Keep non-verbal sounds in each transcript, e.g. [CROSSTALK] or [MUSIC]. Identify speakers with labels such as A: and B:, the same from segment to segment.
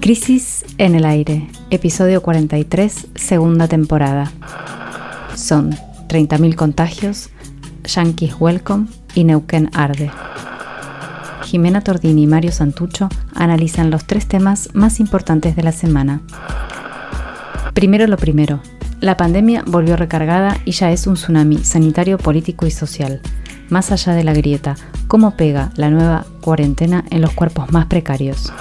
A: Crisis en el aire, episodio 43, segunda temporada. Son 30.000 contagios, Yankees Welcome y Neuquén Arde. Jimena Tordini y Mario Santucho analizan los tres temas más importantes de la semana. Primero lo primero. La pandemia volvió recargada y ya es un tsunami sanitario, político y social. Más allá de la grieta, ¿cómo pega la nueva cuarentena en los cuerpos más precarios?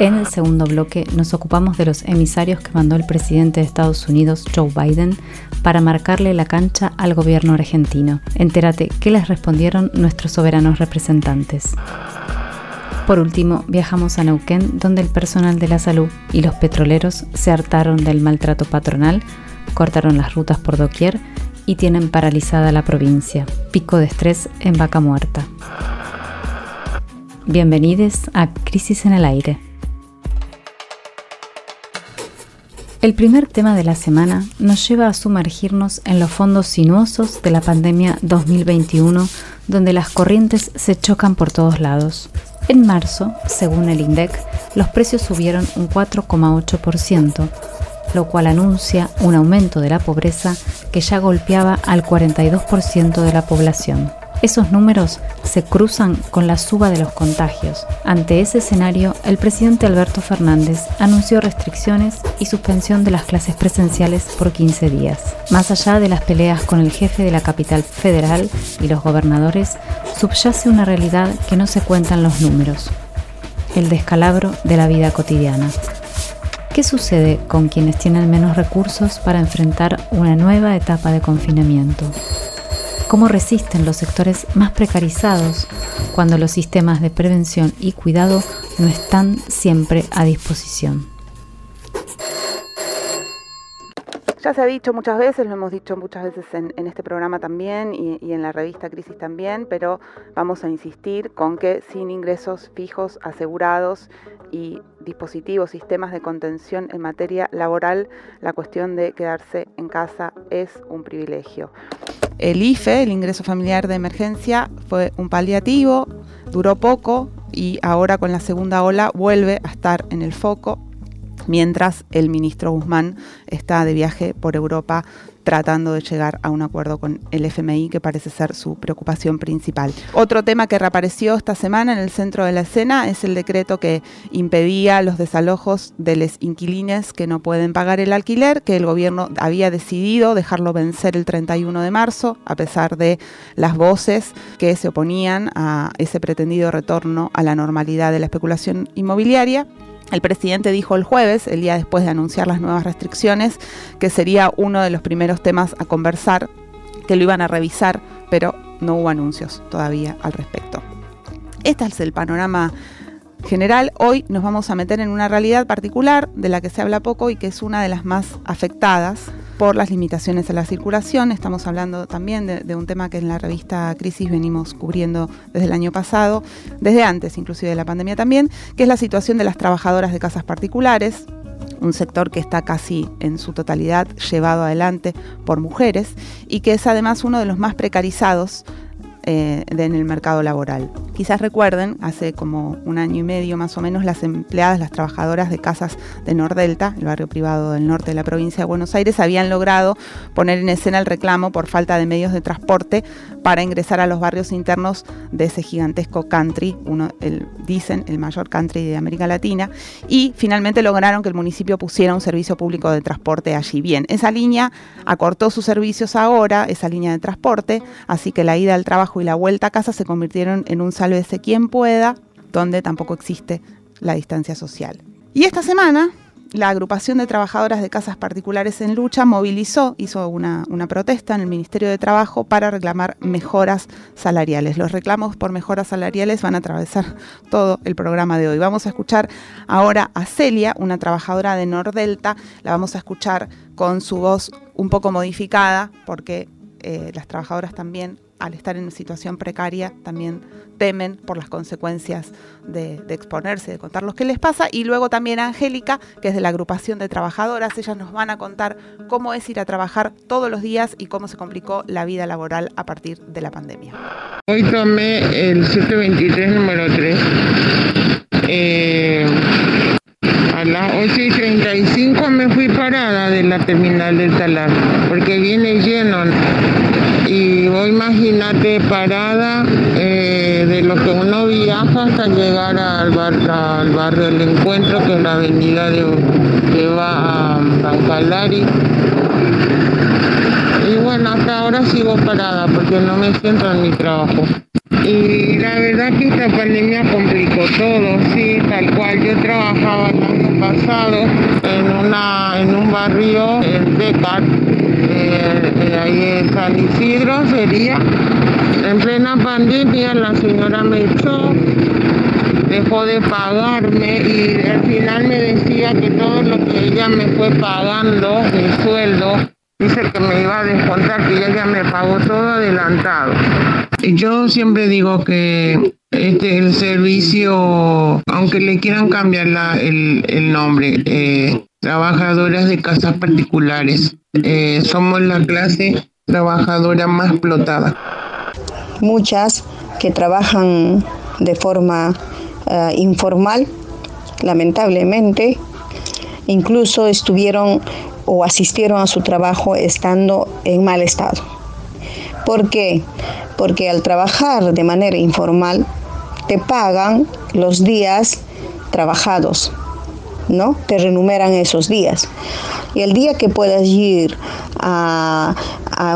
A: En el segundo bloque nos ocupamos de los emisarios que mandó el presidente de Estados Unidos, Joe Biden, para marcarle la cancha al gobierno argentino. Entérate qué les respondieron nuestros soberanos representantes. Por último, viajamos a Neuquén, donde el personal de la salud y los petroleros se hartaron del maltrato patronal, cortaron las rutas por doquier y tienen paralizada la provincia. Pico de estrés en vaca muerta. Bienvenidos a Crisis en el Aire. El primer tema de la semana nos lleva a sumergirnos en los fondos sinuosos de la pandemia 2021, donde las corrientes se chocan por todos lados. En marzo, según el INDEC, los precios subieron un 4,8%, lo cual anuncia un aumento de la pobreza que ya golpeaba al 42% de la población. Esos números se cruzan con la suba de los contagios. Ante ese escenario, el presidente Alberto Fernández anunció restricciones y suspensión de las clases presenciales por 15 días. Más allá de las peleas con el jefe de la capital federal y los gobernadores, subyace una realidad que no se cuentan los números, el descalabro de la vida cotidiana. ¿Qué sucede con quienes tienen menos recursos para enfrentar una nueva etapa de confinamiento? Cómo resisten los sectores más precarizados cuando los sistemas de prevención y cuidado no están siempre a disposición.
B: Ya se ha dicho muchas veces, lo hemos dicho muchas veces en, este programa también y, y, en la revista Crisis también, pero vamos a insistir con que sin ingresos fijos asegurados y dispositivos, sistemas de contención en materia laboral, la cuestión de quedarse en casa es un privilegio. El IFE, el ingreso familiar de emergencia, fue un paliativo, duró poco y ahora con la segunda ola vuelve a estar en el foco mientras el ministro Guzmán está de viaje por Europa tratando de llegar a un acuerdo con el FMI, que parece ser su preocupación principal. Otro tema que reapareció esta semana en el centro de la escena es el decreto que impedía los desalojos de los inquilines que no pueden pagar el alquiler, que el gobierno había decidido dejarlo vencer el 31 de marzo, a pesar de las voces que se oponían a ese pretendido retorno a la normalidad de la especulación inmobiliaria. El presidente dijo el jueves, el día después de anunciar las nuevas restricciones, que sería uno de los primeros temas a conversar, que lo iban a revisar, pero no hubo anuncios todavía al respecto. Este es el panorama general. Hoy nos vamos a meter en una realidad particular de la que se habla poco y que es una de las más afectadas por las limitaciones a la circulación. Estamos hablando también de, un tema que en la revista Crisis venimos cubriendo desde el año pasado, desde antes inclusive de la pandemia también, que es la situación de las trabajadoras de casas particulares, un sector que está casi en su totalidad llevado adelante por mujeres y que es además uno de los más precarizados eh, en el mercado laboral. Quizás recuerden, hace como un año y medio más o menos, las empleadas, las trabajadoras de casas de Nordelta, el barrio privado del norte de la provincia de Buenos Aires, habían logrado poner en escena el reclamo por falta de medios de transporte para ingresar a los barrios internos de ese gigantesco country, uno, dicen el mayor country de América Latina, y finalmente lograron que el municipio pusiera un servicio público de transporte allí. Bien, esa línea acortó sus servicios ahora, esa línea de transporte, así que la ida al trabajo y la vuelta a casa se convirtieron en un sálvese quien pueda, donde tampoco existe la distancia social. Y esta semana, la agrupación de trabajadoras de casas particulares en lucha movilizó, hizo una, protesta en el Ministerio de Trabajo para reclamar mejoras salariales. Los reclamos por mejoras salariales van a atravesar todo el programa de hoy. Vamos a escuchar ahora a Celia, una trabajadora de Nordelta. La vamos a escuchar con su voz un poco modificada porque eh, las trabajadoras también al estar en una situación precaria también temen por las consecuencias de, exponerse, de contar lo que les pasa. Y luego también Angélica, que es de la agrupación de trabajadoras, ellas nos van a contar cómo es ir a trabajar todos los días y cómo se complicó la vida laboral a partir de la pandemia.
C: Hoy tomé el 723 número 3. Eh, sí, 35 me fui parada de la terminal del Talar, porque viene lleno. Y vos imagínate parada eh, de lo que uno viaja hasta llegar al, barrio del encuentro, que es la avenida de, que va a Bancalari. Y bueno, hasta ahora sigo parada porque no me siento en mi trabajo. Y la verdad que esta pandemia complicó todo, sí, tal cual. Yo trabajaba el año pasado en, una, en un barrio, en Becar, eh, eh, ahí en San Isidro sería. En plena pandemia la señora me echó, dejó de pagarme y al final me decía que todo lo que ella me fue pagando, mi sueldo, dice que me iba a descontar, que ella ya me pagó todo adelantado. Yo siempre digo que este el servicio, aunque le quieran cambiar el, nombre, eh, trabajadoras de casas particulares, eh, somos la clase trabajadora más explotada.
D: Muchas que trabajan de forma eh, informal, lamentablemente, incluso estuvieron o asistieron a su trabajo estando en mal estado. ¿Por qué? porque al trabajar de manera informal te pagan los días trabajados, ¿no? Te renumeran esos días. Y el día que puedas ir a,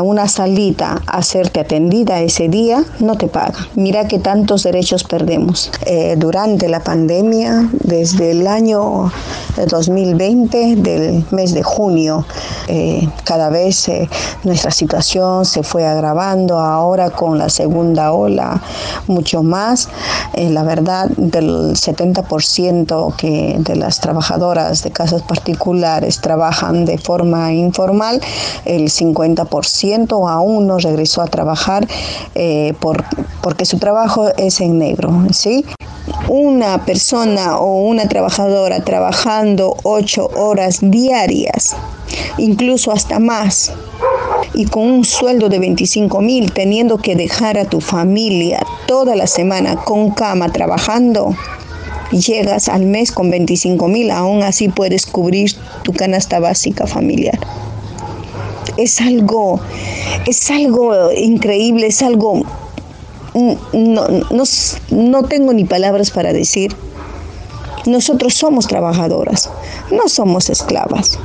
D: una salita a hacerte atendida ese día, no te paga. Mira que tantos derechos perdemos. Eh, durante la pandemia, desde el año 2020, del mes de junio, eh, cada vez eh, nuestra situación se fue agravando, ahora con la segunda ola mucho más. la verdad, del 70% que de las trabajadoras de casas particulares trabajan de forma informal, el 50% aún no regresó a trabajar eh, por, porque su trabajo es en negro. ¿sí? Una persona o una trabajadora trabajando ocho horas diarias, incluso hasta más, y con un sueldo de 25 mil, teniendo que dejar a tu familia toda la semana con cama trabajando, llegas al mes con 25 mil, aún así puedes cubrir tu canasta básica familiar es algo, es algo increíble, es algo, no, no, tengo ni palabras para decir. Nosotros somos trabajadoras, no somos esclavas.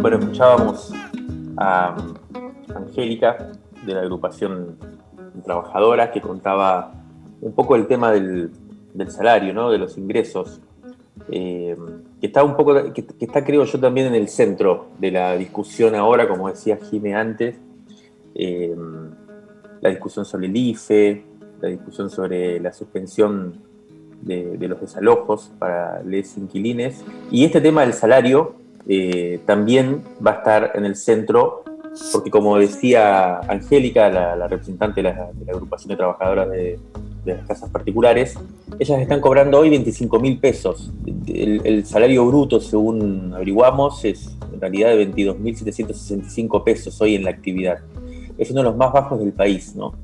E: Bueno, escuchábamos a Angélica de la agrupación trabajadora que contaba un poco el tema del, del salario, ¿no? de los ingresos, eh, que está un poco, que, está creo yo también en el centro de la discusión ahora, como decía Jime antes, eh, la discusión sobre el IFE, la discusión sobre la suspensión de, los desalojos para les inquilines, y este tema del salario eh, también va a estar en el centro porque como decía Angélica, la, representante de la, de la, agrupación de trabajadoras de, de las casas particulares, ellas están cobrando hoy 25 mil pesos. El, salario bruto, según averiguamos, es en realidad de 22.765 pesos hoy en la actividad. Es uno de los más bajos del país. ¿no?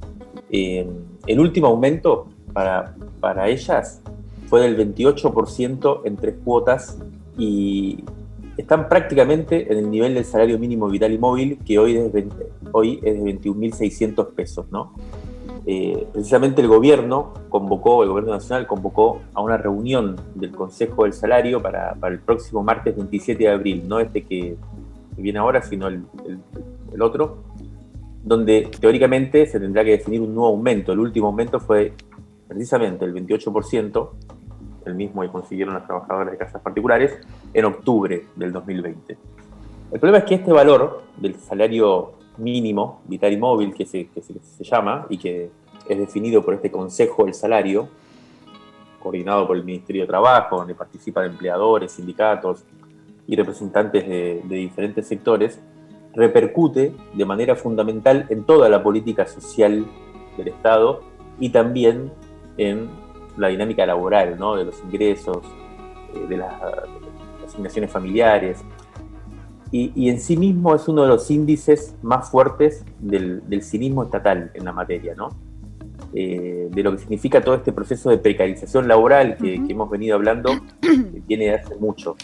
E: Eh, el último aumento para, para ellas fue del 28% en tres cuotas y están prácticamente en el nivel del salario mínimo vital y móvil, que hoy es, hoy es de 21.600 pesos. ¿no? Eh, precisamente el gobierno convocó, el gobierno nacional convocó a una reunión del Consejo del Salario para, el próximo martes 27 de abril, no este que, viene ahora, sino el, otro, donde teóricamente se tendrá que definir un nuevo aumento. El último aumento fue precisamente el 28%, el mismo que consiguieron las trabajadoras de casas particulares, en octubre del 2020. El problema es que este valor del salario mínimo, vital móvil, que se, se, llama, y que es definido por este Consejo del Salario, coordinado por el Ministerio de Trabajo, donde participan empleadores, sindicatos y representantes de, diferentes sectores, repercute de manera fundamental en toda la política social del Estado y también en la dinámica laboral, ¿no? de los ingresos, eh, de las asignaciones familiares, y, en sí mismo es uno de los índices más fuertes del, cinismo estatal en la materia, ¿no? eh, de lo que significa todo este proceso de precarización laboral que, hemos venido hablendo, [CLEARS THROAT] que tiene hace mucho.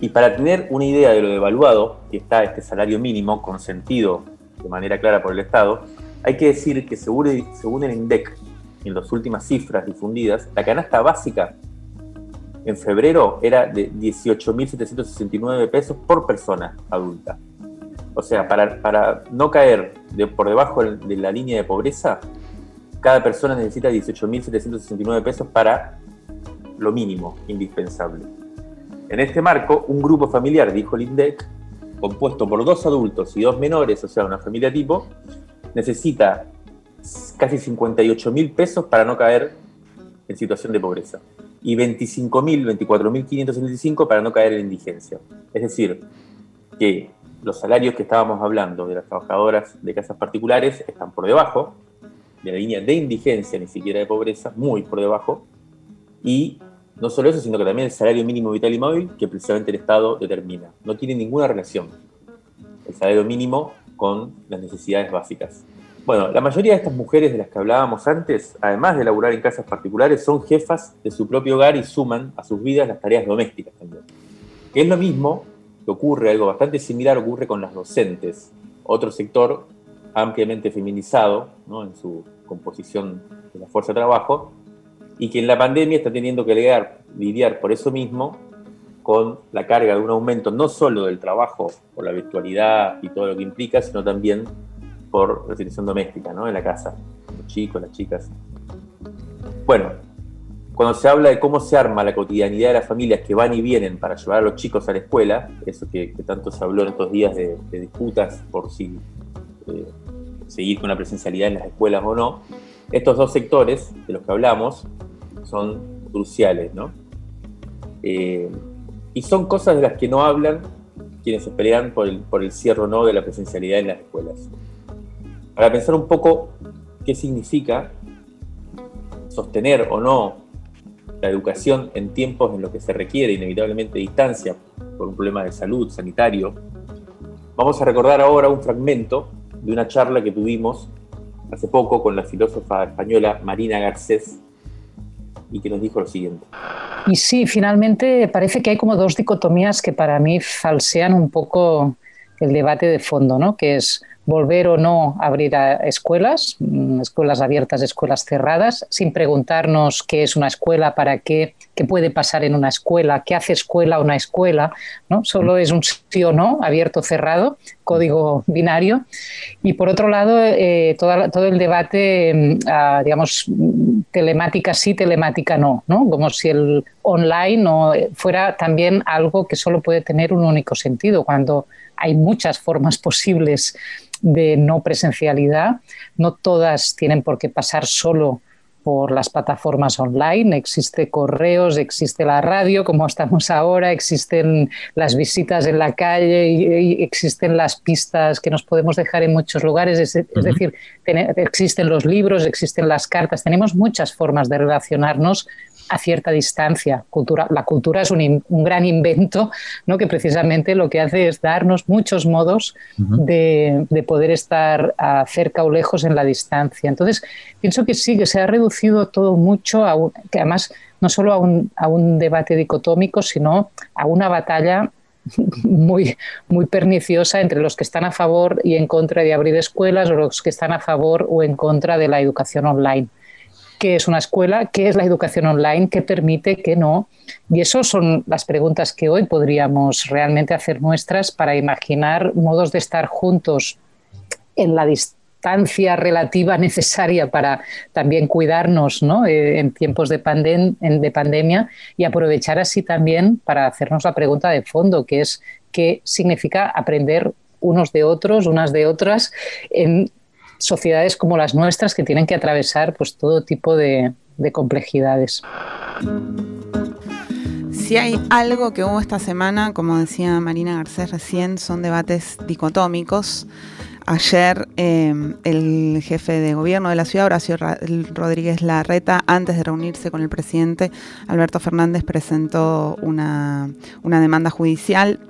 E: Y para tener una idea de lo devaluado que está este salario mínimo consentido de manera clara por el Estado, hay que decir que según, según el INDEC, en las últimas cifras difundidas, la canasta básica en febrero era de 18.769 pesos por persona adulta. O sea, para, para no caer de, por debajo de la línea de pobreza, cada persona necesita 18.769 pesos para lo mínimo indispensable. En este marco, un grupo familiar, dijo el INDEC, compuesto por dos adultos y dos menores, o sea, una familia tipo, necesita casi 58 mil pesos para no caer en situación de pobreza y 25 mil, 24.575 para no caer en indigencia. Es decir, que los salarios que estábamos hablando de las trabajadoras de casas particulares están por debajo de la línea de indigencia, ni siquiera de pobreza, muy por debajo. Y no solo eso, sino que también el salario mínimo vital y móvil que precisamente el Estado determina. No tiene ninguna relación el salario mínimo con las necesidades básicas. Bueno, la mayoría de estas mujeres de las que hablábamos antes, además de laburar en casas particulares, son jefas de su propio hogar y suman a sus vidas las tareas domésticas también. Que es lo mismo que ocurre, algo bastante similar ocurre con las docentes, otro sector ampliamente feminizado en su composición de la fuerza de trabajo, y que en la pandemia está teniendo que lidiar, lidiar por eso mismo con la carga de un aumento no solo del trabajo por la virtualidad y todo lo que implica, sino también por situación doméstica, ¿no? En la casa, los chicos, las chicas. Bueno, cuando se habla de cómo se arma la cotidianidad de las familias que van y vienen para llevar a los chicos a la escuela, eso que, tanto se habló en estos días de, disputas por si eh, seguir con la presencialidad en las escuelas o no, estos dos sectores de los que hablamos son cruciales, ¿no? Eh, y son cosas de las que no hablan quienes se pelean por el, por el cierre o no de la presencialidad en las escuelas para pensar un poco qué significa sostener o no la educación en tiempos en los que se requiere inevitablemente distancia por un problema de salud sanitario, vamos a recordar ahora un fragmento de una charla que tuvimos hace poco con la filósofa española Marina Garcés y que nos dijo lo siguiente.
F: Y sí, finalmente parece que hay como dos dicotomías que para mí falsean un poco el debate de fondo, ¿no? que es volver o no a abrir escuelas, mm, escuelas abiertas, escuelas cerradas, sin preguntarnos qué es una escuela, para qué, qué puede pasar en una escuela, qué hace escuela una escuela, ¿no? Solo es un sí o no, abierto cerrado, código binario. Y por otro lado, eh, todo, el debate, mm, digamos, telemática sí, telemática no, no, como si el online no fuera también algo que solo puede tener un único sentido, cuando hay muchas formas [LAUGHS] posibles de no presencialidad. No todas tienen por qué pasar solo por las plataformas online, existe correos, existe la radio, como estamos ahora, existen las visitas en la calle y, existen las pistas que nos podemos dejar en muchos lugares, es, decir, existen los libros, existen las cartas, tenemos muchas formas de relacionarnos a cierta distancia. Cultura, la cultura es un, gran invento ¿no? que precisamente lo que hace es darnos muchos modos de, poder estar cerca o lejos en la distancia. Entonces, pienso que sí, que se ha reducido todo mucho, a que además no solo a un, a un debate dicotómico, sino a una batalla [LAUGHS] muy, muy perniciosa entre los que están a favor y en contra de abrir escuelas o los que están a favor o en contra de la educación online qué es una escuela, qué es la educación online, qué permite, qué no. Y esas son las preguntas que hoy podríamos realmente hacer nuestras para imaginar modos de estar juntos en la distancia relativa [LAUGHS] necesaria para también cuidarnos eh, en tiempos de, de pandemia y aprovechar así también para hacernos la pregunta de fondo, que es qué significa aprender unos de otros, unas de otras, en sociedades como las nuestras que tienen que atravesar pues, todo tipo de, complejidades.
B: Si hay algo que hubo esta semana, como decía Marina Garcés recién, son debates dicotómicos. Ayer em, el jefe de gobierno de la ciudad, Horacio Rodríguez Larreta, antes de reunirse con el presidente Alberto Fernández, presentó una, una demanda judicial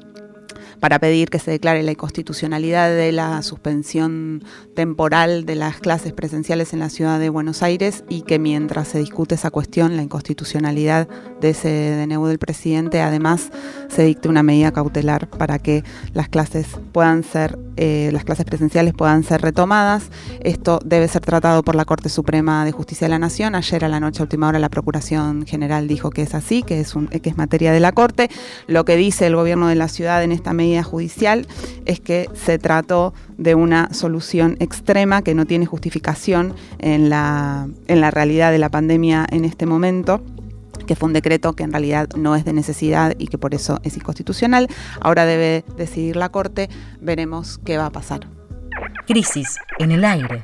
B: para pedir que se declare la inconstitucionalidad de la suspensión temporal de las clases presenciales en la ciudad de Buenos Aires y que mientras se discute esa cuestión, la inconstitucionalidad de ese DNU del presidente, además se dicte una medida cautelar para que las clases puedan ser, eh, las clases presenciales puedan ser retomadas. Esto debe ser tratado por la Corte Suprema de Justicia de la Nación. Ayer a la noche, a última hora, la Procuración General dijo que es así, que es, un, que es materia de la Corte. Lo que dice el gobierno de la ciudad en esta medida judicial es que se trató de una solución extrema que no tiene justificación en la, en la realidad de la pandemia en este momento que fue un decreto que en realidad no es de necesidad y que por eso es inconstitucional. Ahora debe decidir la Corte, veremos qué va a pasar.
G: Crisis en el aire.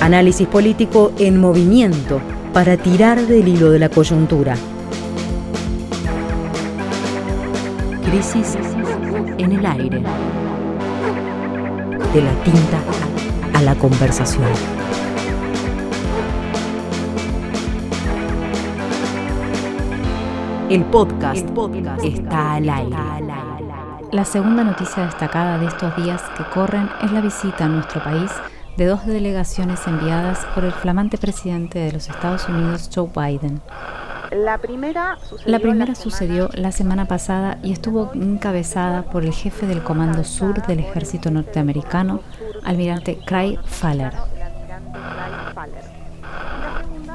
G: Análisis político en movimiento para tirar del hilo de la coyuntura. Crisis en el aire. De la tinta a la conversación. El podcast, está al aire.
A: La segunda noticia destacada de estos días que corren es la visita a nuestro país de dos delegaciones enviadas por el flamante presidente de los Estados Unidos, Joe Biden.
B: La primera sucedió,
A: la, primera sucedió la semana pasada y estuvo encabezada por el jefe del Comando Sur del Ejército Norteamericano, almirante Craig Faller.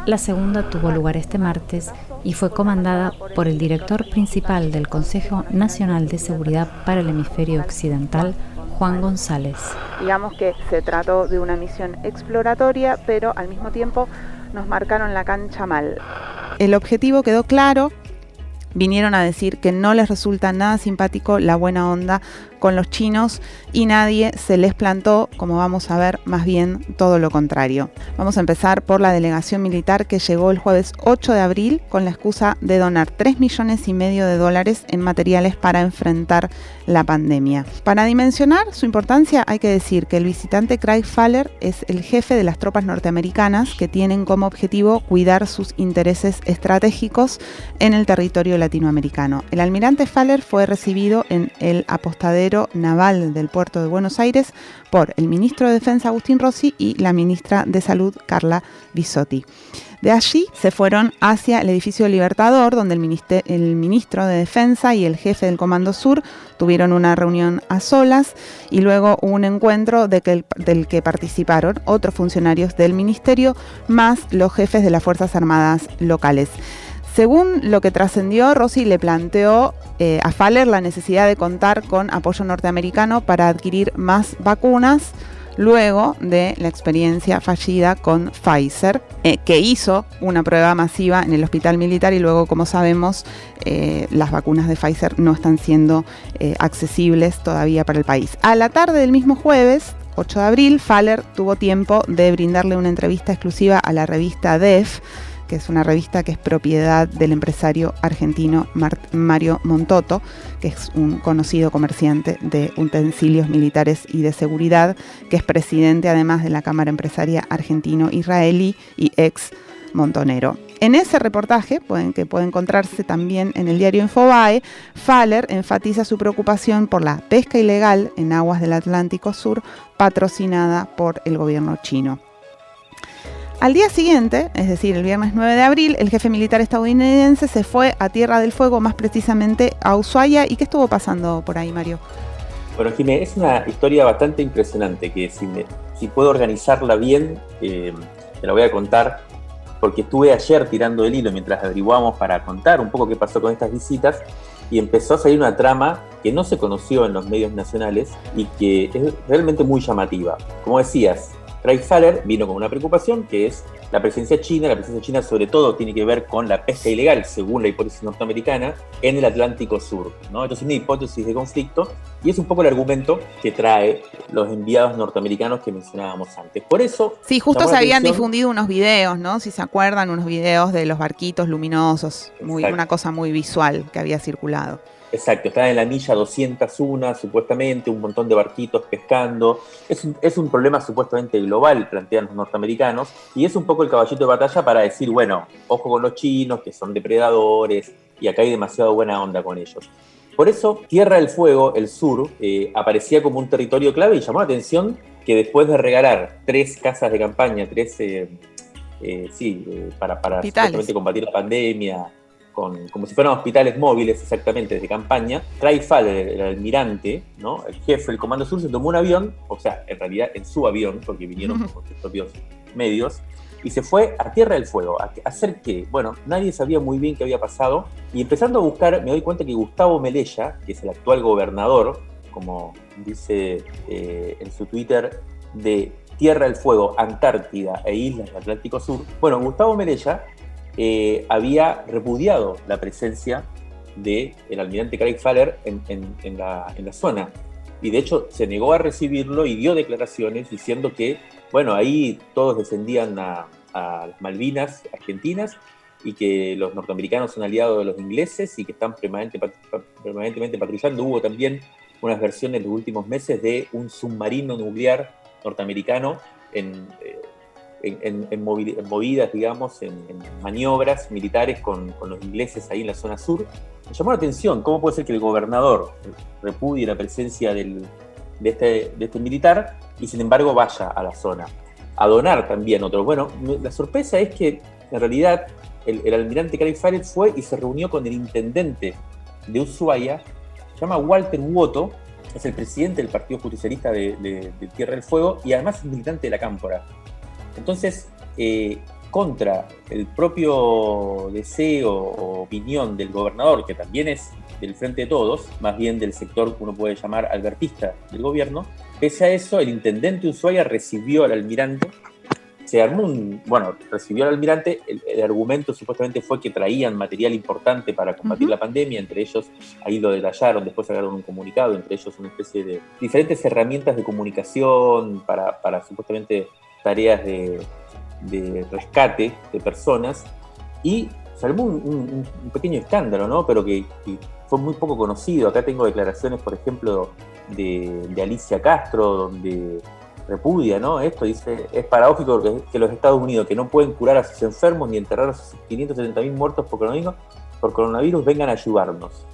A: La segunda tuvo lugar este martes y fue comandada por el director principal del Consejo Nacional de Seguridad para el Hemisferio Occidental, Juan González.
B: Digamos que se trató de una misión exploratoria, pero al mismo tiempo nos marcaron la cancha mal. El objetivo quedó claro, vinieron a decir que no les resulta nada simpático la buena onda con los chinos y nadie se les plantó, como vamos a ver, más bien todo lo contrario. Vamos a empezar por la delegación militar que llegó el jueves 8 de abril con la excusa de donar 3 millones y medio de dólares en materiales para enfrentar la pandemia. Para dimensionar su importancia hay que decir que el visitante Craig Faller es el jefe de las tropas norteamericanas que tienen como objetivo cuidar sus intereses estratégicos en el territorio latinoamericano. El almirante Faller fue recibido en el apostadero naval del puerto de Buenos Aires por el ministro de Defensa Agustín Rossi y la ministra de Salud Carla Bisotti. De allí se fueron hacia el edificio Libertador, donde el, ministro de Defensa y el jefe del Comando Sur tuvieron una reunión a solas y luego un encuentro del que participaron otros funcionarios del ministerio más los jefes de las Fuerzas Armadas locales. Según lo que trascendió, Rossi le planteó eh, a Faller la necesidad de contar con apoyo norteamericano para adquirir más vacunas luego de la experiencia fallida con Pfizer, eh, que hizo una prueba masiva en el hospital militar y luego, como sabemos, eh, las vacunas de Pfizer no están siendo accesibles todavía para el país. A la tarde del mismo jueves, 8 de abril, Faller tuvo tiempo de brindarle una entrevista exclusiva a la revista DEF que es una revista que es propiedad del empresario argentino Mario Montoto, que es un conocido comerciante de utensilios militares y de seguridad, que es presidente además de la Cámara Empresaria Argentino-Israelí y ex montonero. En ese reportaje, que puede encontrarse también en el diario Infobae, Faller enfatiza su preocupación por la pesca ilegal en aguas del Atlántico Sur patrocinada por el gobierno chino. Al día siguiente, es decir, el viernes 9 de abril, el jefe militar estadounidense se fue a Tierra del Fuego, más precisamente a Ushuaia. ¿Y qué estuvo pasando por ahí, Mario?
E: Bueno, Jimé, es una historia bastante impresionante que si, puedo organizarla bien, eh, te la voy a contar, porque estuve ayer tirando el hilo mientras averiguamos para contar un poco qué pasó con estas visitas y empezó a salir una trama que no se conoció en los medios nacionales y que es realmente muy llamativa. Como decías, Craig Faller vino con una preocupación que es la presencia china. La presencia china sobre todo tiene que ver con la pesca ilegal, según la hipótesis norteamericana, en el Atlántico Sur. ¿no? Entonces es una hipótesis de conflicto y es un poco el argumento que trae los enviados norteamericanos que mencionábamos antes. Por eso...
B: Sí, justo se habían difundido unos videos, ¿no? Si se acuerdan, unos videos de los barquitos luminosos, muy, una cosa muy visual que había circulado.
E: Exacto, están en la milla 201 supuestamente, un montón de barquitos pescando. Es un, es un problema supuestamente global, plantean los norteamericanos, y es un poco el caballito de batalla para decir, bueno, ojo con los chinos, que son depredadores, y acá hay demasiado buena onda con ellos. Por eso, Tierra del Fuego, el sur, eh, aparecía como un territorio clave y llamó la atención que después de regalar tres casas de campaña, tres, eh, eh, sí, para, para combatir la pandemia, con, como si fueran hospitales móviles exactamente de campaña, Craig Faller, el almirante, ¿no? el jefe del Comando Sur, se tomó un avión, o sea, en realidad en su avión, porque vinieron con sus propios medios, y se fue a Tierra del Fuego. ¿A hacer qué? Bueno, nadie sabía muy bien qué había pasado y empezando a buscar me doy cuenta que Gustavo Melella, que es el actual gobernador, como dice eh, en su Twitter, de Tierra del Fuego, Antártida e Islas del Atlántico Sur, bueno, Gustavo Melella eh, había repudiado la presencia del el almirante Craig Faller en, la zona. Y de hecho se negó a recibirlo y dio declaraciones diciendo que bueno, ahí todos descendían a, las Malvinas argentinas y que los norteamericanos son aliados de los ingleses y que están permanentemente patrullando. Hubo también unas versiones en los últimos meses de un submarino nuclear norteamericano en, eh, movidas, digamos, en, maniobras militares con, los ingleses ahí en la zona sur. Me llamó la atención cómo puede ser que el gobernador repudie la presencia del, de, este, de este militar y sin embargo vaya a la zona. A donar también otros. Bueno, la sorpresa es que en realidad el, almirante Craig Farrell fue y se reunió con el intendente de Ushuaia, se llama Walter Woto, es el presidente del Partido Justicialista de, Tierra del Fuego y además es militante de la Cámpora. Entonces, eh, contra el propio deseo o opinión del gobernador, que también es del Frente de Todos, más bien del sector que uno puede llamar albertista del gobierno, pese a eso, el intendente Ushuaia recibió al almirante, se armó un, bueno, recibió al almirante, el, argumento supuestamente fue que traían material importante para combatir la pandemia, entre ellos, ahí lo detallaron, después sacaron un comunicado, entre ellos una especie de diferentes herramientas de comunicación para, para supuestamente tareas de, de rescate de personas, y se armó un, pequeño escándalo, ¿no? Pero que, fue muy poco conocido. Acá tengo declaraciones, por ejemplo, de, Alicia Castro, donde repudia, ¿no? Esto dice, es paradójico que, los Estados Unidos, que no pueden curar a sus enfermos ni enterrar a sus 570.000 muertos por coronavirus, por coronavirus, vengan a ayudarnos.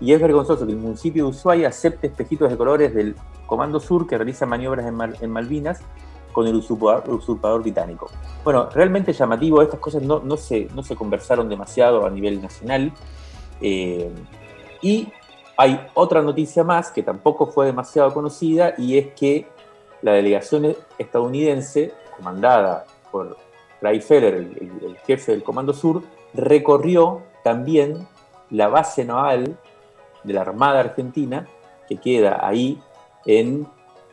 E: Y es vergonzoso que el municipio de Ushuaia acepte espejitos de colores del Comando Sur que realiza maniobras en, Malvinas con el usurpador, británico. Bueno, realmente llamativo, estas cosas no, no, se, no se conversaron demasiado a nivel nacional. Eh, y hay otra noticia más que tampoco fue demasiado conocida y es que la delegación estadounidense, comandada por Ray Feller, el, jefe del Comando Sur, recorrió también la base naval de la Armada Argentina, que queda ahí en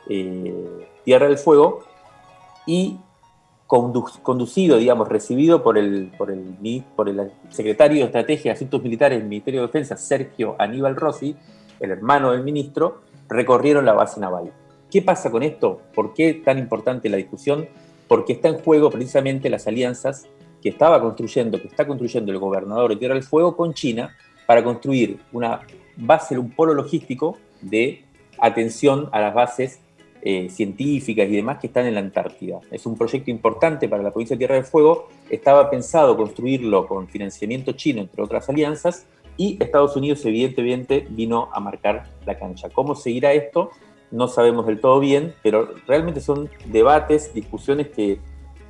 E: eh, Tierra del Fuego, y conducido, digamos, recibido por el, por, el, secretario de Estrategia de Asuntos Militares del Ministerio de Defensa, Sergio Aníbal Rossi, el hermano del ministro, recorrieron la base naval. ¿Qué pasa con esto? ¿Por qué tan importante la discusión? Porque está en juego precisamente las alianzas que estaba construyendo, que está construyendo el gobernador de Tierra del Fuego con China para construir una base, un polo logístico de atención a las bases eh, científicas y demás que están en la Antártida. Es un proyecto importante para la provincia de Tierra del Fuego. Estaba pensado construirlo con financiamiento chino, entre otras alianzas, y Estados Unidos evidentemente vino a marcar la cancha. ¿Cómo seguirá esto? No sabemos del todo bien, pero realmente son debates, discusiones que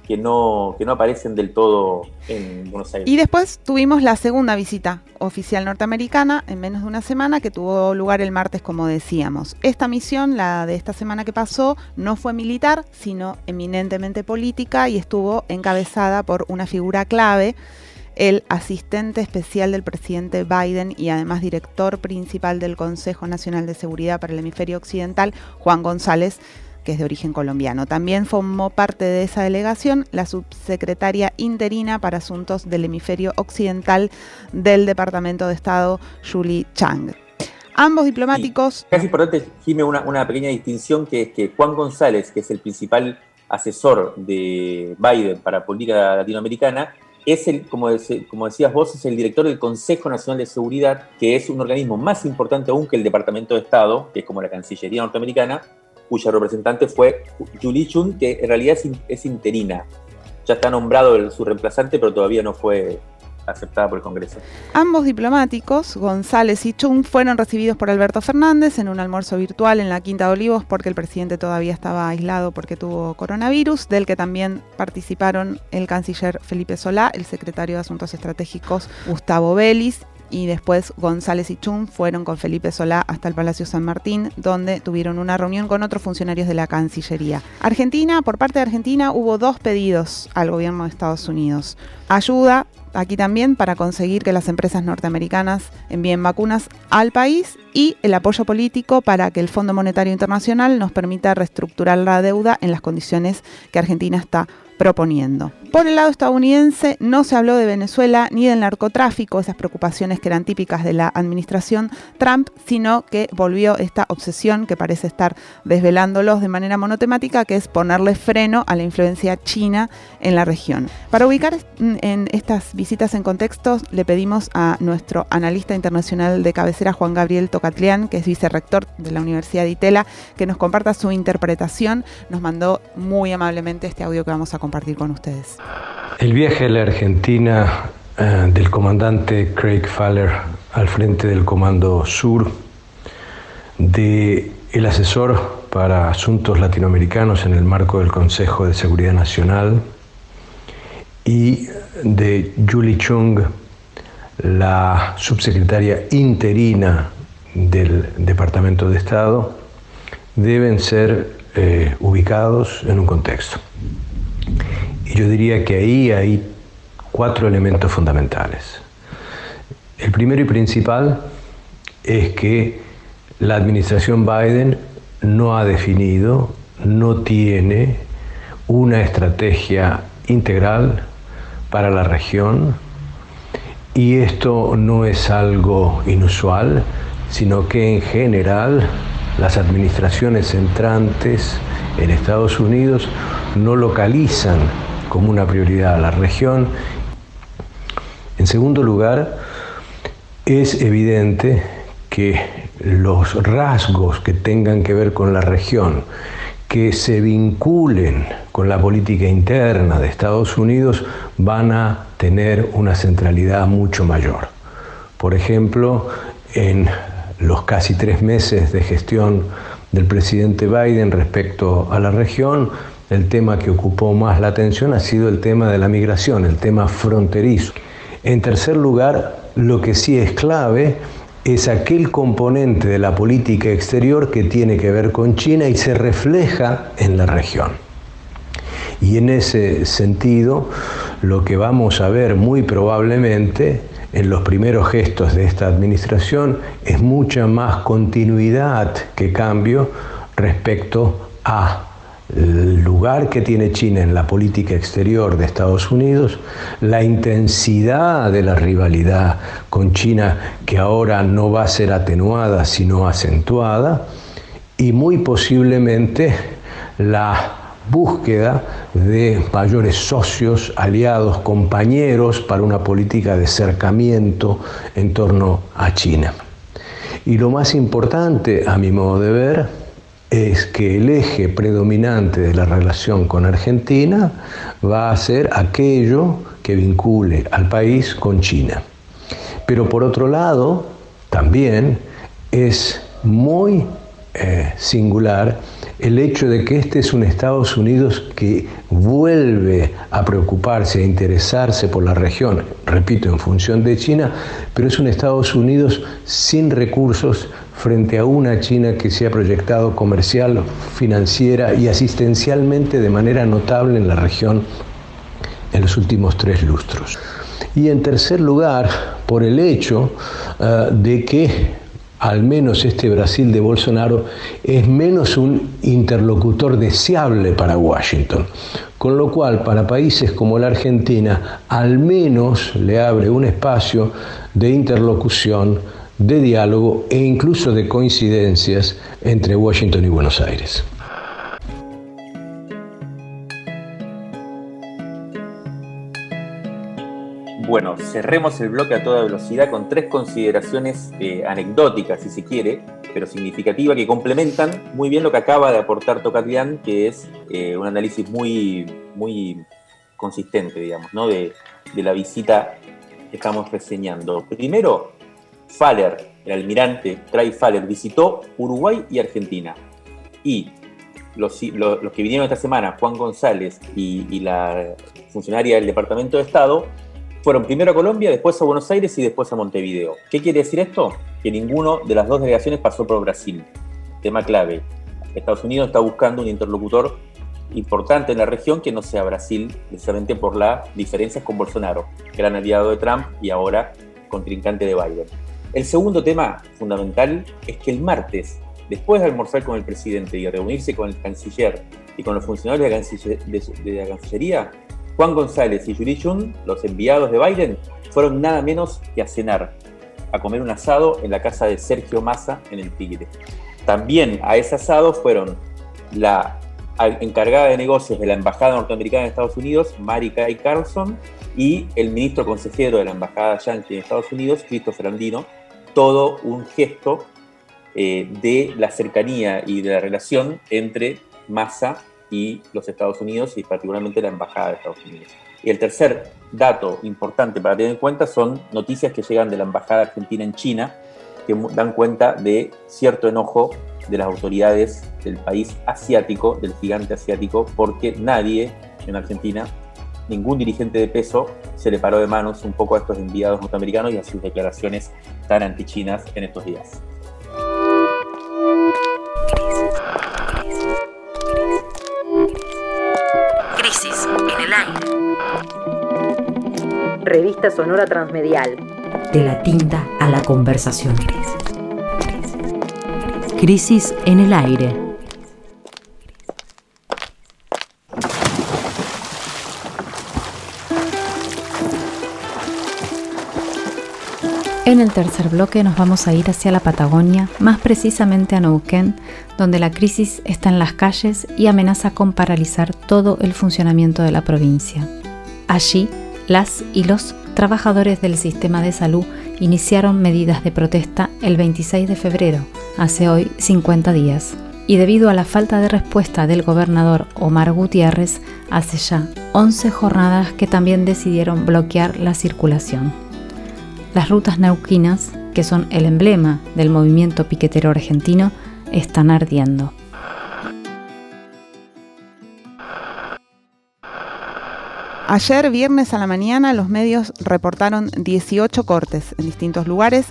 E: que no, que no aparecen del todo en Buenos Aires.
B: Y después tuvimos la segunda visita oficial norteamericana en menos de una semana que tuvo lugar el martes, como decíamos. Esta misión, la de esta semana que pasó, no fue militar, sino eminentemente política y estuvo encabezada por una figura clave el asistente especial del presidente Biden y además director principal del Consejo Nacional de Seguridad para el Hemisferio Occidental, Juan González, que es de origen colombiano. También formó parte de esa delegación la subsecretaria interina para Asuntos del Hemisferio Occidental del Departamento de Estado, Julie Chang. Ambos diplomáticos...
E: Es importante, Jimé, una, una pequeña distinción que es que Juan González, que es el principal asesor de Biden para política latinoamericana, es el, como, como, decías vos, es el director del Consejo Nacional de Seguridad, que es un organismo más importante aún que el Departamento de Estado, que es como la Cancillería norteamericana, cuya representante fue Julie Chun, que en realidad es, interina. Ya está nombrado su reemplazante, pero todavía no fue aceptada por el Congreso.
B: Ambos diplomáticos, González y Chung, fueron recibidos por Alberto Fernández en un almuerzo virtual en la Quinta de Olivos porque el presidente todavía estaba aislado porque tuvo coronavirus, del que también participaron el canciller Felipe Solá, el secretario de Asuntos Estratégicos Gustavo Vélez y después González y Chun fueron con Felipe Solá hasta el Palacio San Martín, donde tuvieron una reunión con otros funcionarios de la Cancillería. Argentina, por parte de Argentina, hubo dos pedidos al gobierno de Estados Unidos. Ayuda aquí también para conseguir que las empresas norteamericanas envíen vacunas al país y el apoyo político para que el Fondo Monetario Internacional nos permita reestructurar la deuda en las condiciones que Argentina está proponiendo. Por el lado estadounidense no se habló de Venezuela ni del narcotráfico, esas preocupaciones que eran típicas de la administración Trump, sino que volvió esta obsesión que parece estar desvelándolos de manera monotemática, que es ponerle freno a la influencia china en la región. Para ubicar en estas visitas en contextos, le pedimos a nuestro analista internacional de cabecera, Juan Gabriel Tocatlián, que es vicerrector de la Universidad de Itela, que nos comparta su interpretación. Nos mandó muy amablemente este audio que vamos a compartir con ustedes.
H: El viaje a la Argentina eh, del comandante Craig Faller al frente del Comando Sur, de el asesor para asuntos latinoamericanos en el marco del Consejo de Seguridad Nacional y de Julie Chung, la subsecretaria interina del Departamento de Estado, deben ser eh, ubicados en un contexto. Y yo diría que ahí hay cuatro elementos fundamentales. El primero y principal es que la administración Biden no ha definido, no tiene una estrategia integral para la región y esto no es algo inusual, sino que en general las administraciones entrantes en Estados Unidos no localizan como una prioridad a la región. En segundo lugar, es evidente que los rasgos que tengan que ver con la región, que se vinculen con la política interna de Estados Unidos, van a tener una centralidad mucho mayor. Por ejemplo, en los casi tres meses de gestión del presidente Biden respecto a la región, el tema que ocupó más la atención ha sido el tema de la migración, el tema fronterizo. En tercer lugar, lo que sí es clave es aquel componente de la política exterior que tiene que ver con China y se refleja en la región. Y en ese sentido, lo que vamos a ver muy probablemente en los primeros gestos de esta administración es mucha más continuidad que cambio respecto a el lugar que tiene China en la política exterior de Estados Unidos, la intensidad de la rivalidad con China que ahora no va a ser atenuada sino acentuada y muy posiblemente la búsqueda de mayores socios, aliados, compañeros para una política de acercamiento en torno a China. Y lo más importante, a mi modo de ver, es que el eje predominante de la relación con Argentina va a ser aquello que vincule al país con China. Pero por otro lado, también es muy eh, singular el hecho de que este es un Estados Unidos que vuelve a preocuparse, a interesarse por la región, repito, en función de China, pero es un Estados Unidos sin recursos frente a una China que se ha proyectado comercial, financiera y asistencialmente de manera notable en la región en los últimos tres lustros. Y en tercer lugar, por el hecho eh, de que al menos este Brasil de Bolsonaro, es menos un interlocutor deseable para Washington. Con lo cual, para países como la Argentina, al menos le abre un espacio de interlocución, de diálogo e incluso de coincidencias entre Washington y Buenos Aires.
E: Bueno, cerremos el bloque a toda velocidad con tres consideraciones eh, anecdóticas, si se quiere, pero significativas, que complementan muy bien lo que acaba de aportar Tocatlián, que es eh, un análisis muy, muy consistente, digamos, ¿no? de, la visita estamos reseñando. Primero, Faller, el almirante Trai Faller, visitó Uruguay y Argentina. Y los, que vinieron esta semana, Juan González y, la funcionaria del Departamento de Estado, fueron primero a Colombia, después a Buenos Aires y después a Montevideo. ¿Qué quiere decir esto? Que ninguno de las dos delegaciones pasó por Brasil. Tema clave. Estados Unidos está buscando un interlocutor importante en la región que no sea Brasil, precisamente por las diferencias con Bolsonaro, gran aliado de Trump y ahora contrincante de Biden. El segundo tema fundamental es que el martes, después de almorzar con el presidente y reunirse con el canciller y con los funcionarios de la, Cancillería, Juan González y Yuri Chun, los enviados de Biden, fueron nada menos que a cenar, a comer un asado en la casa de Sergio Massa en el Tigre. También a ese asado fueron la encargada de negocios de la Embajada Norteamericana en Estados Unidos, Mary Kay Carlson, y el ministro consejero de la Embajada Yankee en Estados Unidos, Christopher Andino, todo un gesto eh, de la cercanía y de la relación entre Massa y los Estados Unidos y particularmente la Embajada de Estados Unidos. Y el tercer dato importante para tener en cuenta son noticias que llegan de la Embajada Argentina en China, que dan cuenta de cierto enojo de las autoridades del país asiático, del gigante asiático, porque nadie en Argentina, ningún dirigente de peso, se le paró de manos un poco a estos enviados norteamericanos y a sus declaraciones tan antichinas en estos días.
G: Revista Sonora Transmedial. De la tinta a la conversación. Crisis en el aire.
A: En el tercer bloque nos vamos a ir hacia la Patagonia, más precisamente a Neuquén, donde la crisis está en las calles y amenaza con paralizar todo el funcionamiento de la provincia. Allí, las y los trabajadores del sistema de salud iniciaron medidas de protesta el 26 de febrero, hace hoy 50 días, y debido a la falta de respuesta del gobernador Omar Gutiérrez, hace ya 11 jornadas que también decidieron bloquear la circulación. Las rutas neuquinas, que son el emblema del movimiento piquetero argentino, están ardiendo.
B: Ayer, viernes a la mañana, los medios reportaron 18 cortes en distintos lugares.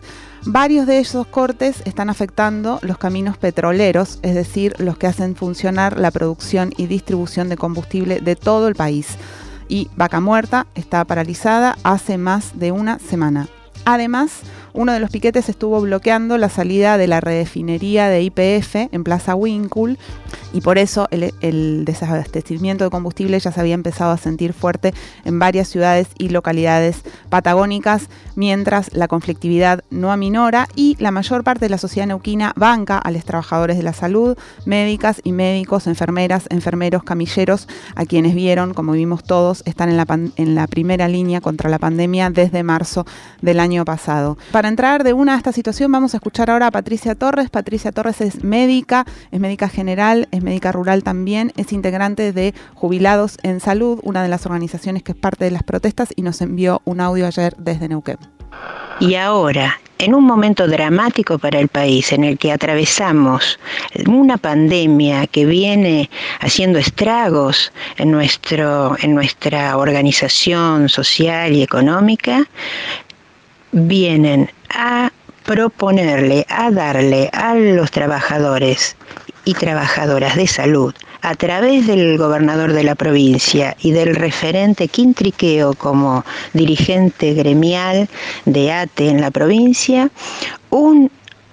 B: Varios de esos cortes están afectando los caminos petroleros, es decir, los que hacen funcionar la producción y distribución de combustible de todo el país. Y Vaca Muerta está paralizada hace más de una semana. Además, uno de los piquetes estuvo bloqueando la salida de la refinería de IPF en Plaza Winkle y por eso el, desabastecimiento de combustible ya se había empezado a sentir fuerte en varias ciudades y localidades patagónicas, mientras la conflictividad no aminora y la mayor parte de la sociedad neuquina banca a los trabajadores de la salud, médicas y médicos, enfermeras, enfermeros, camilleros, a quienes vieron, como vimos todos, están en la, primera línea contra la pandemia desde marzo del año pasado. Entrar de una a esta situación vamos a escuchar ahora a Patricia Torres. Patricia Torres es médica, es médica general, es médica rural también, es integrante de Jubilados en Salud, una de las organizaciones que es parte de las protestas y nos envió un audio ayer desde Neuquén.
I: Y ahora, en un momento dramático para el país en el que atravesamos una pandemia que viene haciendo estragos en, nuestro, en nuestra organización social y económica, vienen a proponerle, a darle a los trabajadores y trabajadoras de salud a través del gobernador de la provincia y del referente Quintriqueo como dirigente gremial de ATE en la provincia,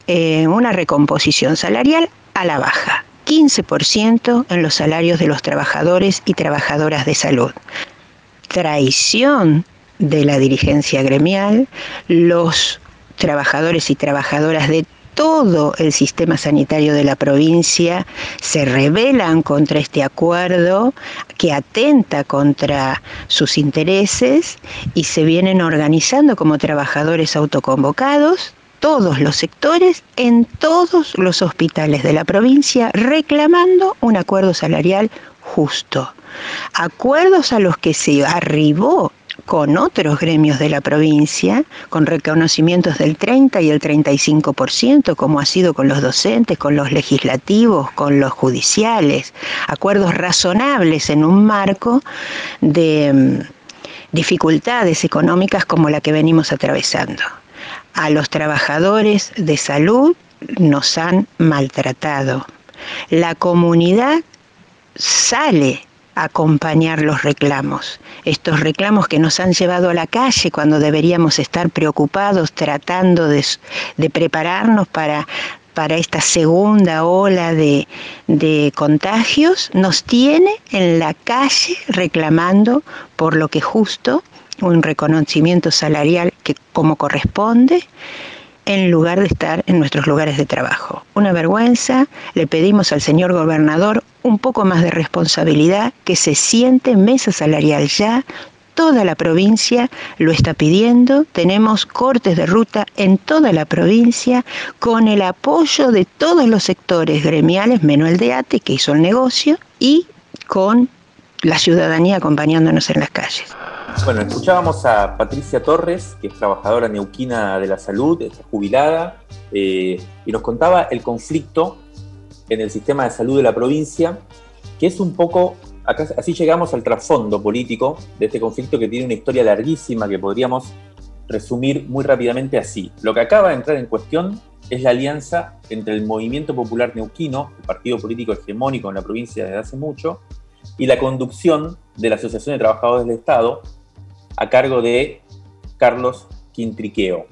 I: eh, una recomposición salarial a la baja, 15% en los salarios de los trabajadores y trabajadoras de salud. Traición de la dirigencia gremial, los trabajadores y trabajadoras de todo el sistema sanitario de la provincia se rebelan contra este acuerdo que atenta contra sus intereses y se vienen organizando como trabajadores autoconvocados todos los sectores en todos los hospitales de la provincia reclamando un acuerdo salarial justo. Acuerdos a los que se arribó con otros gremios de la provincia, con reconocimientos del 30 y el 35%, como ha sido con los docentes, con los legislativos, con los judiciales, acuerdos razonables en un marco de mm, dificultades económicas como la que venimos atravesando. A los trabajadores de salud nos han maltratado. La comunidad sale acompañar los reclamos, estos reclamos que nos han llevado a la calle cuando deberíamos estar preocupados tratando de, prepararnos para, para esta segunda ola de, de, contagios, nos tiene en la calle reclamando por lo que justo, un reconocimiento salarial que como corresponde, en lugar de estar en nuestros lugares de trabajo. Una vergüenza, le pedimos al señor gobernador un poco más de responsabilidad, que se siente mesa salarial ya, toda la provincia lo está pidiendo, tenemos cortes de ruta en toda la provincia con el apoyo de todos los sectores gremiales, menos el de ATE que hizo el negocio, y con la ciudadanía acompañándonos en las calles.
E: Bueno, escuchábamos a Patricia Torres, que es trabajadora neuquina de la salud, está jubilada, eh, y nos contaba el conflicto en el sistema de salud de la provincia, que es un poco, así llegamos al trasfondo político de este conflicto que tiene una historia larguísima que podríamos resumir muy rápidamente así. Lo que acaba de entrar en cuestión es la alianza entre el Movimiento Popular Neuquino, el partido político hegemónico en la provincia desde hace mucho, y la conducción de la Asociación de Trabajadores del Estado, a cargo de Carlos Quintriqueo.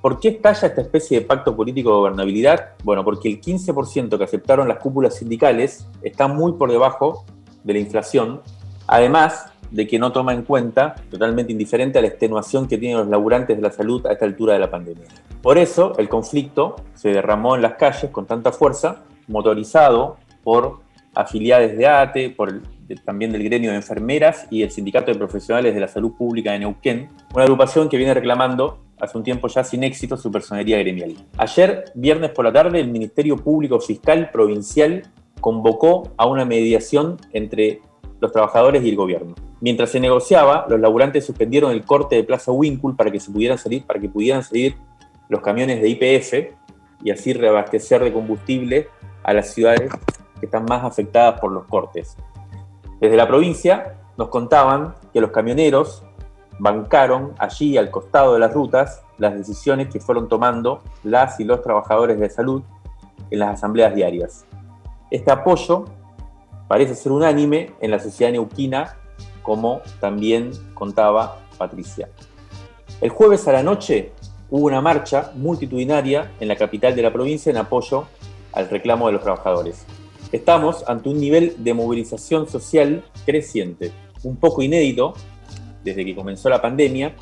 E: ¿Por qué estalla esta especie de pacto político de gobernabilidad? Bueno, porque el 15% que aceptaron las cúpulas sindicales está muy por debajo de la inflación, además de que no toma en cuenta, totalmente indiferente a la extenuación que tienen los laburantes de la salud a esta altura de la pandemia. Por eso el conflicto se derramó en las calles con tanta fuerza, motorizado por afiliados de ATE, por también del gremio de enfermeras y el Sindicato de Profesionales de la Salud Pública de Neuquén, una agrupación que viene reclamando hace un tiempo ya sin éxito su personería gremial. Ayer, viernes por la tarde, el Ministerio Público Fiscal Provincial convocó a una mediación entre los trabajadores y el gobierno. Mientras se negociaba, los laburantes suspendieron el corte de Plaza Winkle para que se pudieran salir, para que pudieran salir los camiones de IPF y así reabastecer de combustible a las ciudades que están más afectadas por los cortes. Desde la provincia nos contaban que los camioneros bancaron allí al costado de las rutas las decisiones que fueron tomando las y los trabajadores de salud en las asambleas diarias. Este apoyo parece ser unánime en la sociedad neuquina, como también contaba Patricia. El jueves a la noche hubo una marcha multitudinaria en la capital de la provincia en apoyo al reclamo de los trabajadores. Estamos ante un nivel de movilización social creciente, un poco inédito desde que comenzó la pandemia,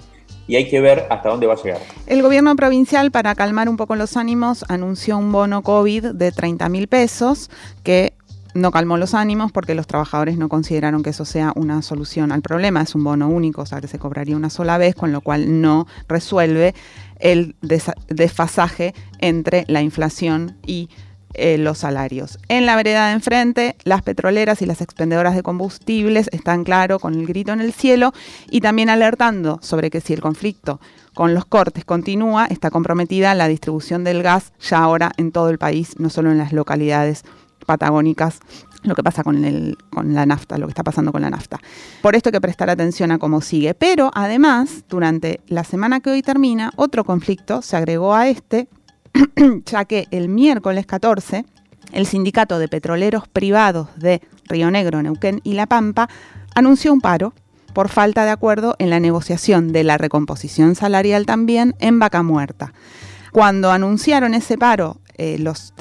E: y hay que ver hasta dónde va a llegar.
B: El gobierno provincial, para calmar un poco los ánimos, anunció un bono COVID de 30 mil pesos que no calmó los ánimos porque los trabajadores no consideraron que eso sea una solución al problema. Es un bono único, o sea, que se cobraría una sola vez, con lo cual no resuelve el desfasaje entre la inflación y eh, los salarios. En la vereda de enfrente, las petroleras y las expendedoras de combustibles están, claro, con el grito en el cielo y también alertando sobre que si el conflicto con los cortes continúa, está comprometida la distribución del gas ya ahora en todo el país, no solo en las localidades patagónicas lo que pasa con, el, con la nafta, lo que está pasando con la nafta. Por esto hay que prestar atención a cómo sigue. Pero además, durante la semana que hoy termina, otro conflicto se agregó a este [CLEARS THROAT] ya que el miércoles 14 el Sindicato de Petroleros Privados de Río Negro, Neuquén y La Pampa anunció un paro por falta de acuerdo en la negociación de la recomposición salarial también en Vaca Muerta. Cuando anunciaron ese paro eh, los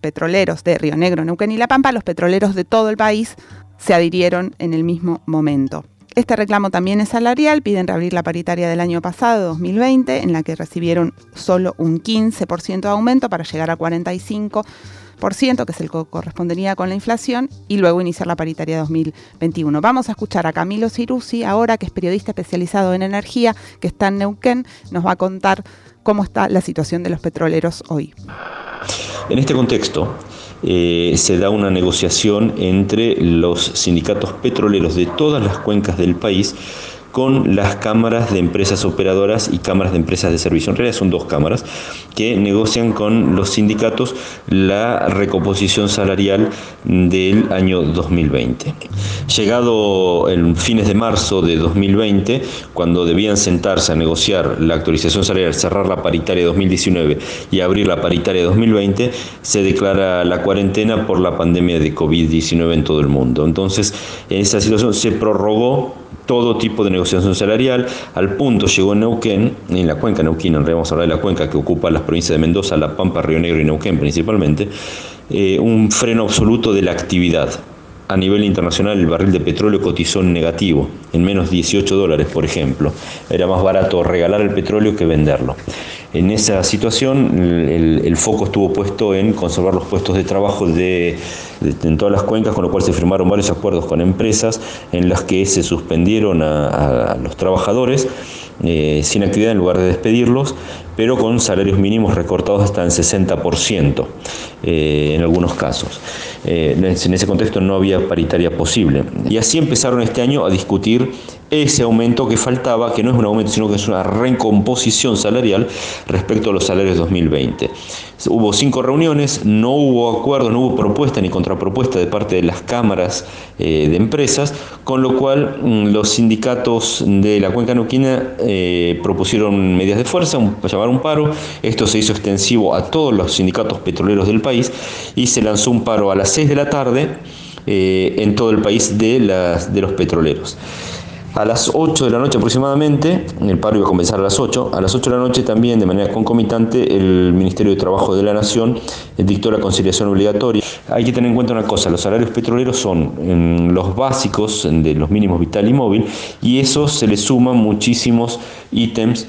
B: petroleros de Río Negro, Neuquén y La Pampa, los petroleros de todo el país se adhirieron en el mismo momento. Este reclamo también es salarial, piden reabrir la paritaria del año pasado, 2020, en la que recibieron solo un 15% de aumento para llegar a 45%, que es el que correspondería con la inflación, y luego iniciar la paritaria 2021. Vamos a escuchar a Camilo Cirusi, ahora que es periodista especializado en energía, que está en Neuquén, nos va a contar cómo está la situación de los petroleros hoy.
J: En este contexto, eh, se da una negociación entre los sindicatos petroleros de todas las cuencas del país con las cámaras de empresas operadoras y cámaras de empresas de servicio. En realidad son dos cámaras que negocian con los sindicatos la recomposición salarial del año 2020. Llegado el fines de marzo de 2020, cuando debían sentarse a negociar la actualización salarial, cerrar la paritaria 2019 y abrir la paritaria 2020, se declara la cuarentena por la pandemia de COVID-19 en todo el mundo. Entonces, en esa situación se prorrogó todo tipo de negociación salarial, al punto llegó en Neuquén, en la cuenca Neuquén, en realidad vamos a hablar de la cuenca que ocupa las provincias de Mendoza, La Pampa, Río Negro y Neuquén principalmente, eh, un freno absoluto de la actividad. A nivel internacional el barril de petróleo cotizó en negativo, en menos 18 dólares, por ejemplo. Era más barato regalar el petróleo que venderlo. En esa situación el, foco estuvo puesto en conservar los puestos de trabajo de, en todas las cuencas, con lo cual se firmaron varios acuerdos con empresas en las que se suspendieron a, los trabajadores eh, sin actividad en lugar de despedirlos, pero con salarios mínimos recortados hasta en 60% eh, en algunos casos. Eh, en ese contexto no había paritaria posible. Y así empezaron este año a discutir ese aumento que faltaba, que no es un aumento, sino que es una recomposición salarial respecto a los salarios 2020. Hubo cinco reuniones, no hubo acuerdo, no hubo propuesta ni contrapropuesta de parte de las cámaras eh, de empresas, con lo cual mm, los sindicatos de la cuenca neuquina propusieron medidas de fuerza, un, un paro, esto se hizo extensivo a todos los sindicatos petroleros del país y se lanzó un paro a las 6 de la tarde eh, en todo el país de, las, de los petroleros. A las 8 de la noche aproximadamente, el paro iba a comenzar a las 8, a las 8 de la noche también de manera concomitante el Ministerio de Trabajo de la Nación dictó la conciliación obligatoria. Hay que tener en cuenta una cosa, los salarios petroleros son los básicos de los mínimos vital y móvil y eso se le suman muchísimos ítems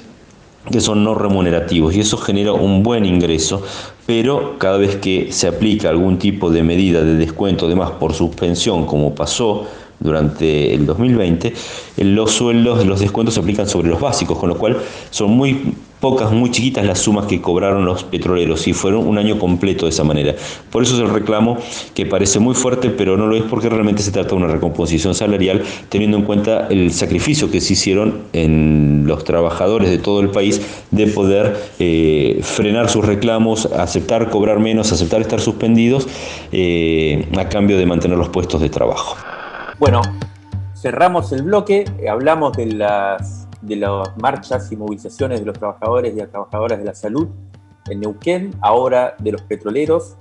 J: que son no remunerativos y eso genera un buen ingreso, pero cada vez que se aplica algún tipo de medida de descuento, además por suspensión, como pasó durante el 2020, los sueldos, los descuentos se aplican sobre los básicos, con lo cual son muy pocas, muy chiquitas las sumas que cobraron los petroleros y fueron un año completo de esa manera. Por eso es el reclamo que parece muy fuerte, pero no lo es porque realmente se trata de una recomposición salarial, teniendo en cuenta el sacrificio que se hicieron en los trabajadores de todo el país de poder eh, frenar sus reclamos, aceptar cobrar menos, aceptar estar suspendidos eh, a cambio de mantener los puestos de trabajo.
E: Bueno, cerramos el bloque, hablamos de las, de las marchas y movilizaciones de los trabajadores y las trabajadoras de la salud en Neuquén, ahora de los petroleros,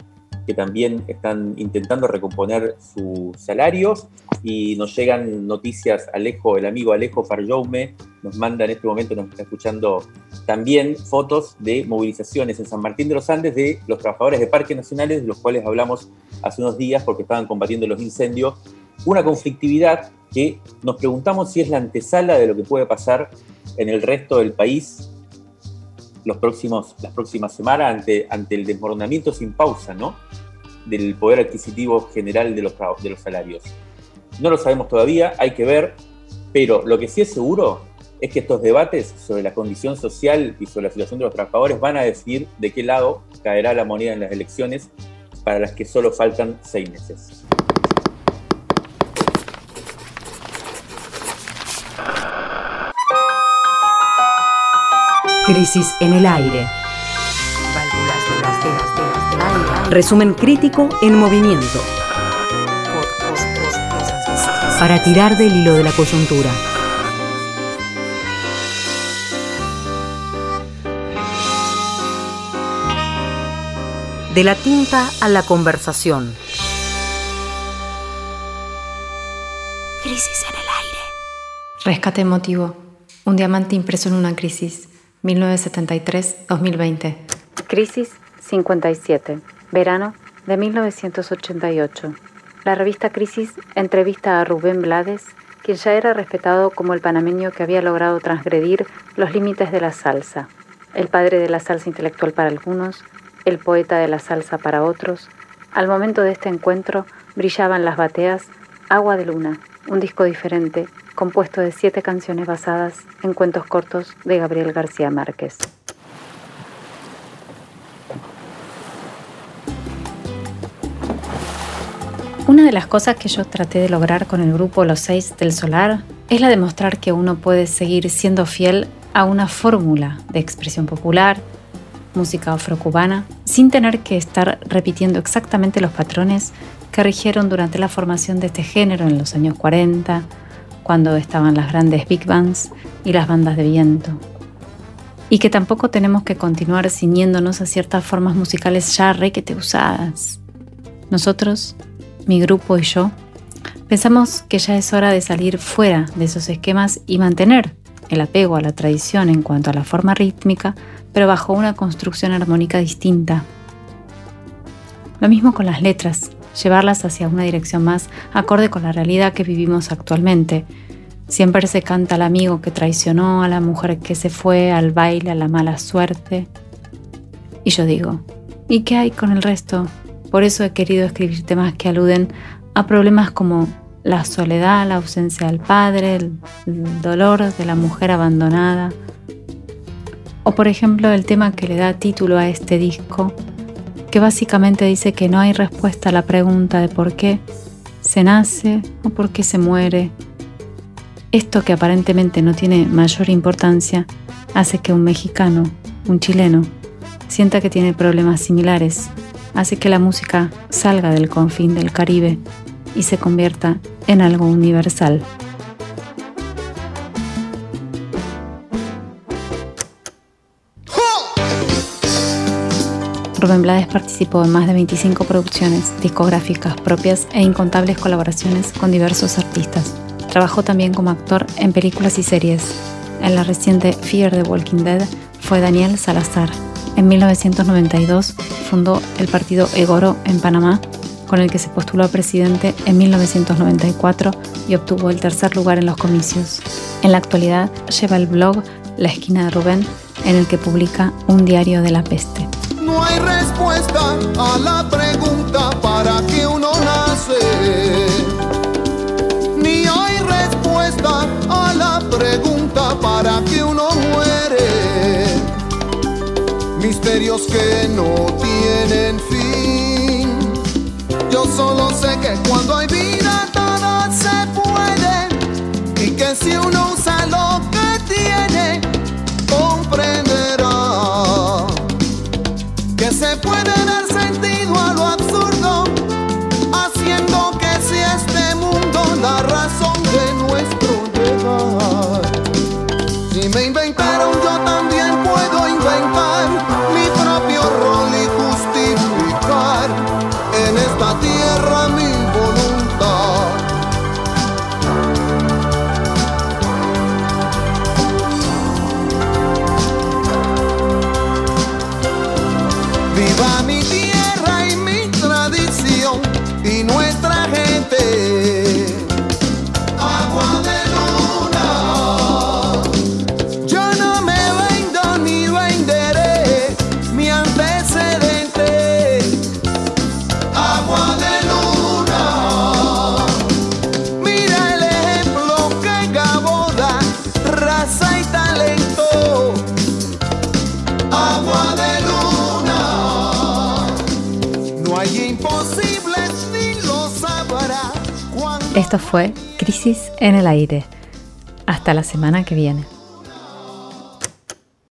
E: que también están intentando recomponer sus salarios. Y nos llegan noticias, Alejo, el amigo Alejo Farjoume nos manda en este momento, nos está escuchando también fotos de movilizaciones en San Martín de los Andes de los trabajadores de parques nacionales, de los cuales hablamos hace unos días porque estaban combatiendo los incendios. Una conflictividad que nos preguntamos si es la antesala de lo que puede pasar en el resto del país los próximos, las próximas semanas ante, ante el desmoronamiento sin pausa ¿no? del poder adquisitivo general de los, de los salarios. No lo sabemos todavía, hay que ver, pero lo que sí es seguro es que estos debates sobre la condición social y sobre la situación de los trabajadores van a decidir de qué lado caerá la moneda en las elecciones para las que solo faltan seis meses.
G: Crisis en el aire. Resumen crítico en movimiento. Para tirar del hilo de la coyuntura. De la tinta a la conversación.
A: Crisis en el aire. Rescate emotivo. Un diamante impreso en una crisis. 1973-2020. Crisis 57, verano de 1988. La revista Crisis entrevista a Rubén Blades, quien ya era respetado como el panameño que había logrado transgredir los límites de la salsa, el padre de la salsa intelectual para algunos, el poeta de la salsa para otros. Al momento de este encuentro brillaban las bateas Agua de Luna, un disco diferente compuesto de siete canciones basadas en cuentos cortos de Gabriel García Márquez. Una de las cosas que yo traté de lograr con el grupo Los Seis del Solar es la de mostrar que uno puede seguir siendo fiel a una fórmula de expresión popular, música afrocubana, sin tener que estar repitiendo exactamente los patrones que rigieron durante la formación de este género en los años 40, cuando estaban las grandes big bands y las bandas de viento. Y que tampoco tenemos que continuar ciñéndonos a ciertas formas musicales ya requete usadas. Nosotros, mi grupo y yo, pensamos que ya es hora de salir fuera de esos esquemas y mantener el apego a la tradición en cuanto a la forma rítmica, pero bajo una construcción armónica distinta. Lo mismo con las letras, llevarlas hacia una dirección más acorde con la realidad que vivimos actualmente. Siempre se canta al amigo que traicionó, a la mujer que se fue, al baile, a la mala suerte. Y yo digo, ¿y qué hay con el resto? Por eso he querido escribir temas que aluden a problemas como la soledad, la ausencia del padre, el, dolor de la mujer abandonada. O por ejemplo el tema que le da título a este disco, que básicamente dice que no hay respuesta a la pregunta de por qué se nace o por qué se muere. Esto que aparentemente no tiene mayor importancia hace que un mexicano, un chileno, sienta que tiene problemas similares, hace que la música salga del confín del Caribe y se convierta en algo universal. Rubén Blades participó en más de 25 producciones discográficas propias e incontables colaboraciones con diversos artistas. Trabajó también como actor en películas y series. En la reciente Fear the Walking Dead fue Daniel Salazar. En 1992 fundó el partido Egoro en Panamá, con el que se postuló a presidente en 1994 y obtuvo el tercer lugar en los comicios. En la actualidad lleva el blog La esquina de Rubén, en el que publica un diario de la peste.
K: No hay respuesta a la pregunta para que uno nace. Ni hay respuesta a la pregunta para que uno muere. Misterios que no tienen fin. Yo solo sé que cuando hay vida todo se puede. Y que si uno mundo
A: Esto fue Crisis en el Aire. Hasta la semana que viene.